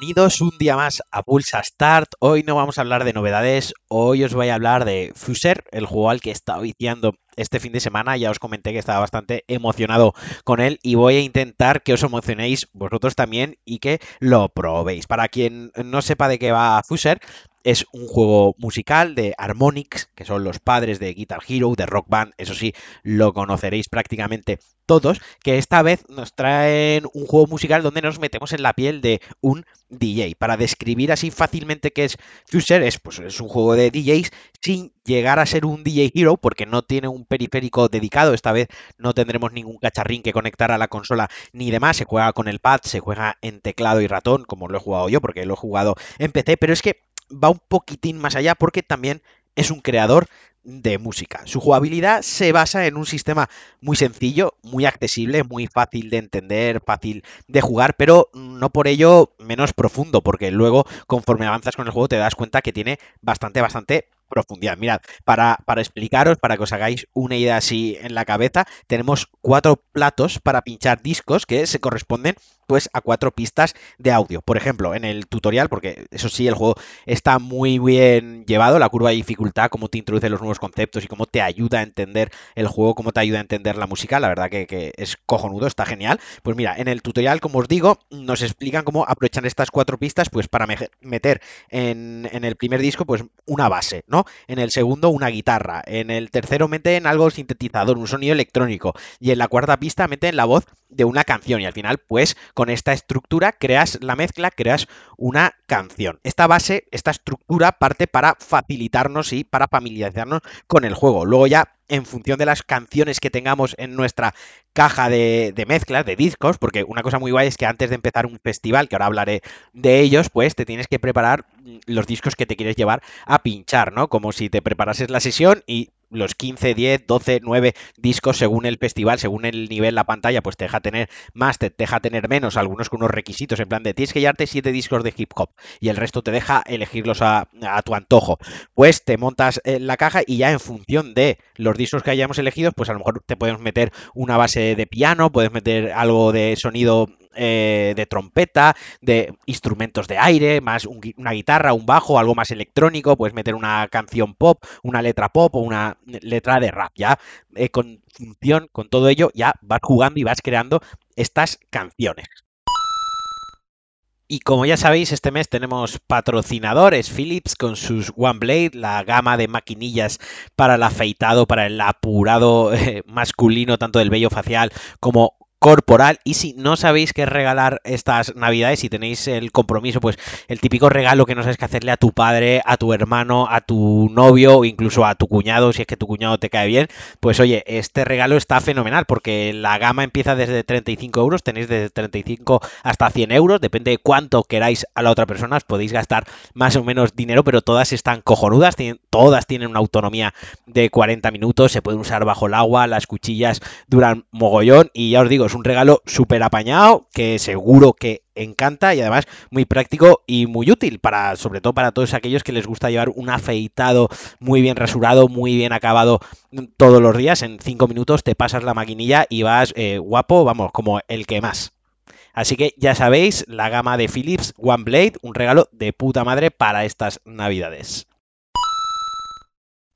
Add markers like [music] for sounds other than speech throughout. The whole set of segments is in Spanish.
Bienvenidos un día más a Pulsa Start. Hoy no vamos a hablar de novedades, hoy os voy a hablar de Fuser, el juego al que estado viciando este fin de semana. Ya os comenté que estaba bastante emocionado con él y voy a intentar que os emocionéis vosotros también y que lo probéis. Para quien no sepa de qué va Fuser, es un juego musical de Harmonix, que son los padres de Guitar Hero, de Rock Band, eso sí, lo conoceréis prácticamente todos, que esta vez nos traen un juego musical donde nos metemos en la piel de un DJ. Para describir así fácilmente qué es Fuser, es, pues, es un juego de DJs sin llegar a ser un DJ Hero, porque no tiene un periférico dedicado. Esta vez no tendremos ningún cacharrín que conectar a la consola ni demás. Se juega con el pad, se juega en teclado y ratón, como lo he jugado yo, porque lo he jugado en PC, pero es que va un poquitín más allá porque también es un creador de música. Su jugabilidad se basa en un sistema muy sencillo, muy accesible, muy fácil de entender, fácil de jugar, pero no por ello menos profundo, porque luego conforme avanzas con el juego te das cuenta que tiene bastante, bastante profundidad. Mirad, para, para explicaros, para que os hagáis una idea así en la cabeza, tenemos cuatro platos para pinchar discos que se corresponden pues a cuatro pistas de audio. Por ejemplo, en el tutorial, porque eso sí, el juego está muy bien llevado, la curva de dificultad, cómo te introduce los nuevos conceptos y cómo te ayuda a entender el juego, cómo te ayuda a entender la música, la verdad que, que es cojonudo, está genial. Pues mira, en el tutorial, como os digo, nos explican cómo aprovechan estas cuatro pistas pues para meter en, en el primer disco pues una base, ¿no? En el segundo una guitarra, en el tercero meten algo sintetizador, un sonido electrónico y en la cuarta pista meten la voz de una canción y al final pues con esta estructura creas la mezcla, creas una canción. Esta base, esta estructura parte para facilitarnos y para familiarizarnos con el juego. Luego ya en función de las canciones que tengamos en nuestra caja de, de, mezclas, de discos, porque una cosa muy guay es que antes de empezar un festival, que ahora hablaré de ellos, pues te tienes que preparar los discos que te quieres llevar a pinchar, ¿no? Como si te preparases la sesión y los 15, 10, 12, 9 discos según el festival, según el nivel, la pantalla, pues te deja tener más, te deja tener menos, algunos con unos requisitos, en plan de tienes que llevarte 7 discos de hip hop y el resto te deja elegirlos a, a tu antojo. Pues te montas en la caja y ya en función de los discos que hayamos elegido, pues a lo mejor te podemos meter una base de piano, puedes meter algo de sonido eh, de trompeta, de instrumentos de aire, más un, una guitarra, un bajo, algo más electrónico, puedes meter una canción pop, una letra pop o una letra de rap, ya eh, con función, con todo ello, ya vas jugando y vas creando estas canciones. Y como ya sabéis, este mes tenemos patrocinadores Philips con sus One Blade, la gama de maquinillas para el afeitado, para el apurado [laughs] eh, masculino, tanto del vello facial como corporal. Y si no sabéis qué regalar estas navidades si tenéis el compromiso pues el típico regalo que no sabes qué hacerle a tu padre a tu hermano a tu novio o incluso a tu cuñado si es que tu cuñado te cae bien pues oye este regalo está fenomenal porque la gama empieza desde 35 euros tenéis desde 35 hasta 100 euros depende de cuánto queráis a la otra persona os podéis gastar más o menos dinero pero todas están cojonudas todas tienen una autonomía de 40 minutos se pueden usar bajo el agua las cuchillas duran mogollón y ya os digo es un regalo súper apañado que seguro que encanta y además muy práctico y muy útil para sobre todo para todos aquellos que les gusta llevar un afeitado muy bien rasurado, muy bien acabado todos los días. En cinco minutos te pasas la maquinilla y vas eh, guapo, vamos, como el que más. Así que ya sabéis, la gama de Philips One Blade, un regalo de puta madre para estas navidades.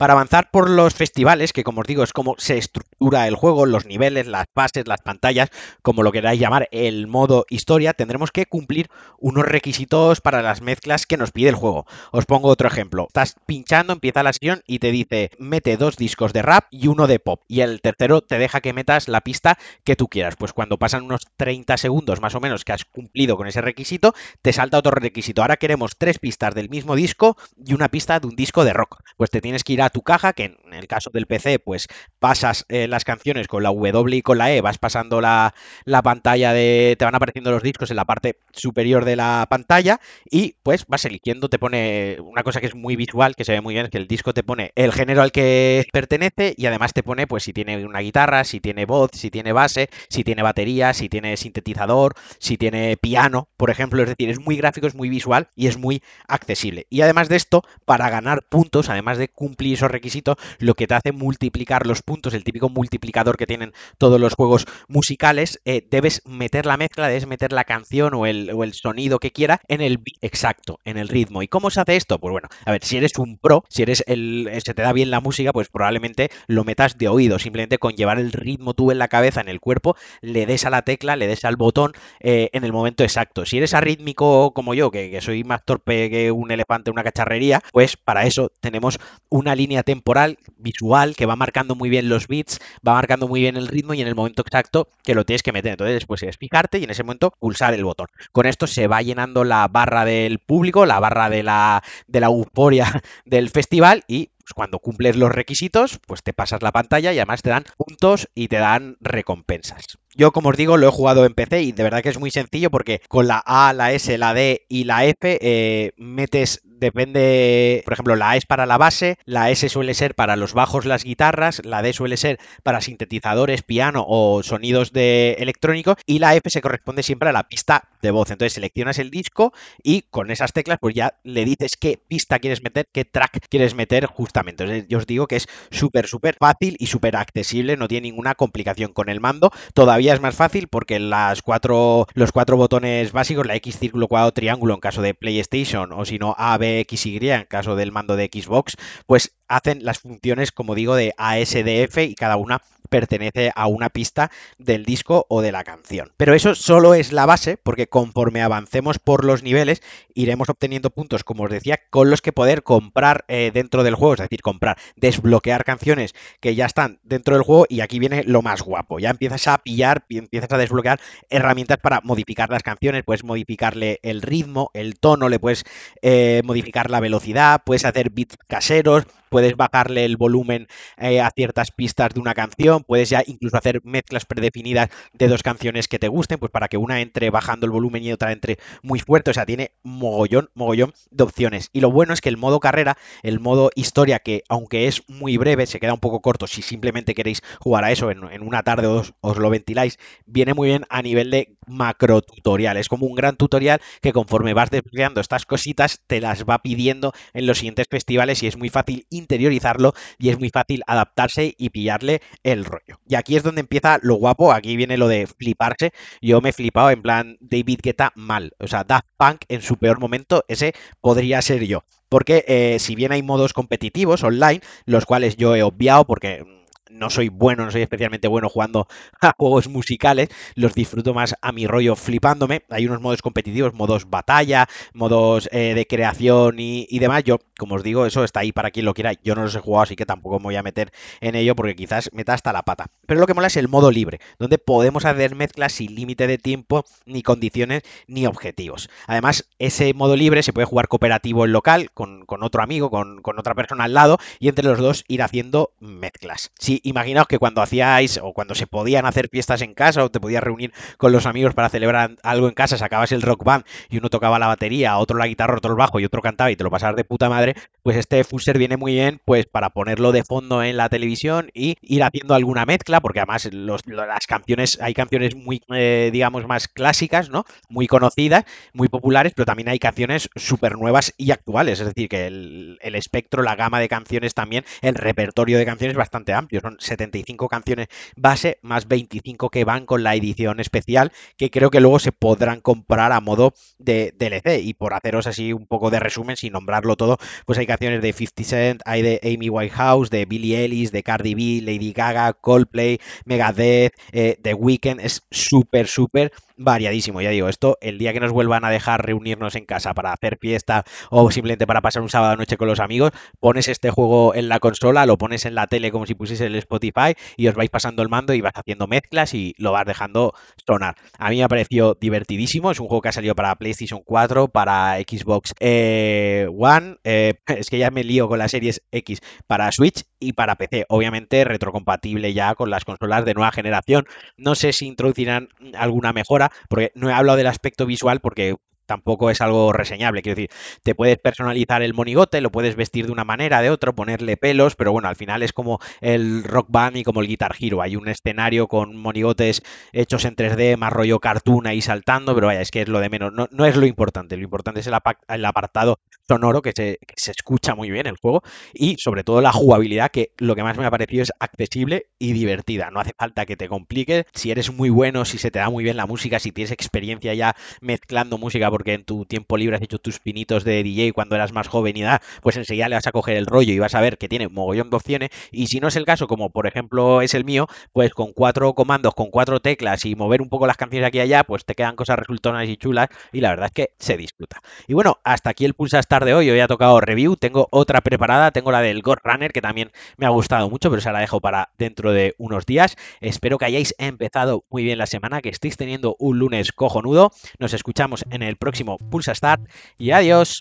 Para avanzar por los festivales, que como os digo es como se estructura el juego, los niveles, las fases, las pantallas, como lo queráis llamar, el modo historia, tendremos que cumplir unos requisitos para las mezclas que nos pide el juego. Os pongo otro ejemplo. Estás pinchando, empieza la sesión y te dice mete dos discos de rap y uno de pop. Y el tercero te deja que metas la pista que tú quieras. Pues cuando pasan unos 30 segundos más o menos que has cumplido con ese requisito, te salta otro requisito. Ahora queremos tres pistas del mismo disco y una pista de un disco de rock. Pues te tienes que ir a tu caja, que en el caso del PC, pues pasas eh, las canciones con la W y con la E, vas pasando la, la, pantalla de. te van apareciendo los discos en la parte superior de la pantalla y pues vas eligiendo, te pone una cosa que es muy visual, que se ve muy bien, que el disco te pone el género al que pertenece y además te pone pues si tiene una guitarra, si tiene voz, si tiene base, si tiene batería, si tiene sintetizador, si tiene piano, por ejemplo, es decir, es muy gráfico, es muy visual y es muy accesible. Y además de esto, para ganar puntos, además de cumplir esos requisitos, lo que te hace multiplicar los puntos, el típico multiplicador que tienen todos los juegos musicales, eh, debes meter la mezcla, debes meter la canción o el, o el sonido que quiera en el beat exacto, en el ritmo. ¿Y cómo se hace esto? Pues bueno, a ver, si eres un pro, si eres el, se te da bien la música, pues probablemente lo metas de oído, simplemente con llevar el ritmo tú en la cabeza, en el cuerpo, le des a la tecla, le des al botón eh, en el momento exacto. Si eres arrítmico como yo, que, soy más torpe que un elefante una cacharrería, pues para eso tenemos una línea temporal visual que va marcando muy bien los beats, va marcando muy bien el ritmo y en el momento exacto que lo tienes que meter. Entonces después es fijarte y en ese momento pulsar el botón. Con esto se va llenando la barra del público, la barra de la, de la euforia [laughs] del festival y pues cuando cumples los requisitos, pues te pasas la pantalla y además te dan puntos y te dan recompensas. Yo, como os digo, lo he jugado en PC y de verdad que es muy sencillo porque con la A, la S, la D y la F eh, metes, depende, por ejemplo, la A es para la base, la S suele ser para los bajos, las guitarras, la D suele ser para sintetizadores, piano o sonidos de electrónico y la F se corresponde siempre a la pista de voz. Entonces seleccionas el disco y con esas teclas pues ya le dices qué pista quieres meter, qué track quieres meter justamente. Entonces yo os digo que es súper, súper fácil y súper accesible, no tiene ninguna complicación con el mando. Todavía es más fácil porque las cuatro, los cuatro botones básicos, la X, círculo, cuadrado, triángulo en caso de PlayStation o si no A, B, X, Y en caso del mando de Xbox, pues hacen las funciones, como digo, de ASDF y cada una pertenece a una pista del disco o de la canción. Pero eso solo es la base, porque conforme avancemos por los niveles, iremos obteniendo puntos, como os decía, con los que poder comprar eh, dentro del juego, es decir, comprar, desbloquear canciones que ya están dentro del juego y aquí viene lo más guapo. Ya empiezas a pillar, empiezas a desbloquear herramientas para modificar las canciones, puedes modificarle el ritmo, el tono, le puedes eh, modificar la velocidad, puedes hacer beats caseros, puedes bajarle el volumen eh, a ciertas pistas de una canción, puedes ya incluso hacer mezclas predefinidas de dos canciones que te gusten, pues para que una entre bajando el volumen y otra entre muy fuerte, o sea, tiene mogollón, mogollón de opciones. Y lo bueno es que el modo carrera, el modo historia, que aunque es muy breve, se queda un poco corto si simplemente queréis jugar a eso en, una tarde o os lo ventiláis, viene muy bien a nivel de macro tutorial. Es como un gran tutorial que conforme vas desbloqueando estas cositas, te las va pidiendo en los siguientes festivales y es muy fácil interiorizarlo y es muy fácil adaptarse y pillarle el rollo. Y aquí es donde empieza lo guapo, aquí viene lo de fliparse. Yo me he flipado en plan David Guetta mal, o sea, Daft Punk en su peor momento, ese podría ser yo. Porque eh, si bien hay modos competitivos online, los cuales yo he obviado porque no soy bueno, no soy especialmente bueno jugando [laughs] a juegos musicales, los disfruto más a mi rollo flipándome. Hay unos modos competitivos, modos batalla, modos eh, de creación y, y, demás. Yo, como os digo, eso está ahí para quien lo quiera. Yo no los he jugado, así que tampoco me voy a meter en ello porque quizás meta hasta la pata. Pero lo que mola es el modo libre, donde podemos hacer mezclas sin límite de tiempo, ni condiciones, ni objetivos. Además, ese modo libre se puede jugar cooperativo en local, con, con otro amigo, con, con, otra persona al lado, y entre los dos ir haciendo mezclas. Si imaginaos que cuando hacíais o cuando se podían hacer fiestas en casa o te podías reunir con los amigos para celebrar algo en casa, sacabas el rock band y uno tocaba la batería, otro la guitarra, otro el bajo y otro cantaba y te lo pasabas de puta madre, pues este fuser viene muy bien pues para ponerlo de fondo en la televisión y ir haciendo alguna mezcla, porque además las canciones, hay canciones muy, eh, digamos, más clásicas, ¿no? Muy conocidas, muy populares, pero también hay canciones súper nuevas y actuales, es decir, que el, el espectro, la gama de canciones también, el repertorio de canciones es bastante amplio, son 75 canciones base más 25 que van con la edición especial que creo que luego se podrán comprar a modo de DLC y por haceros así un poco de resumen sin nombrarlo todo pues hay canciones de 50 Cent, hay de Amy Whitehouse, de Billie Ellis, de Cardi B, Lady Gaga, Coldplay, Megadeth, eh, The Weeknd, es súper súper variadísimo. Ya digo, esto el día que nos vuelvan a dejar reunirnos en casa para hacer fiesta o simplemente para pasar un sábado noche con los amigos, pones este juego en la consola, lo pones en la tele como si pusiese el Spotify y os vais pasando el mando y vas haciendo mezclas y lo vas dejando sonar. A mí me ha parecido divertidísimo. Es un juego que ha salido para PlayStation 4, para Xbox eh, One. Eh, [laughs] es que ya me lío con las series X para Switch y para PC. Obviamente retrocompatible ya con las consolas de nueva generación. No sé si introducirán alguna mejora porque no he hablado del aspecto visual porque tampoco es algo reseñable. Quiero decir, te puedes personalizar el monigote, lo puedes vestir de una manera, de otra, ponerle pelos, pero bueno, al final es como el Rock Band y como el Guitar Hero. Hay un escenario con monigotes hechos en 3D, más rollo cartoon ahí saltando, pero vaya, es que es lo de menos. No, no es lo importante. Lo importante es el, el apartado sonoro que se, se escucha muy bien el juego y sobre todo la jugabilidad que lo que más me ha parecido es accesible y divertida. No hace falta que te compliques. Si eres muy bueno, si se te da muy bien la música, si tienes experiencia ya mezclando música porque en tu tiempo libre has hecho tus pinitos de DJ cuando eras más joven y da, pues enseguida le vas a coger el rollo y vas a ver que tiene mogollón de opciones. Y si no es el caso, como por ejemplo es el mío, pues con cuatro comandos, con cuatro teclas y mover un poco las canciones aquí y allá, pues te quedan cosas resultonas y chulas y la verdad es que se disfruta. Y bueno, hasta aquí el Pulsa Star de hoy. Hoy ha tocado review. Tengo otra preparada, tengo la del God Runner que también me ha gustado mucho, pero se la dejo para dentro de unos días. Espero que hayáis empezado muy bien la semana, que estéis teniendo un lunes cojonudo. Nos escuchamos en el próximo Pulsa Start y adiós.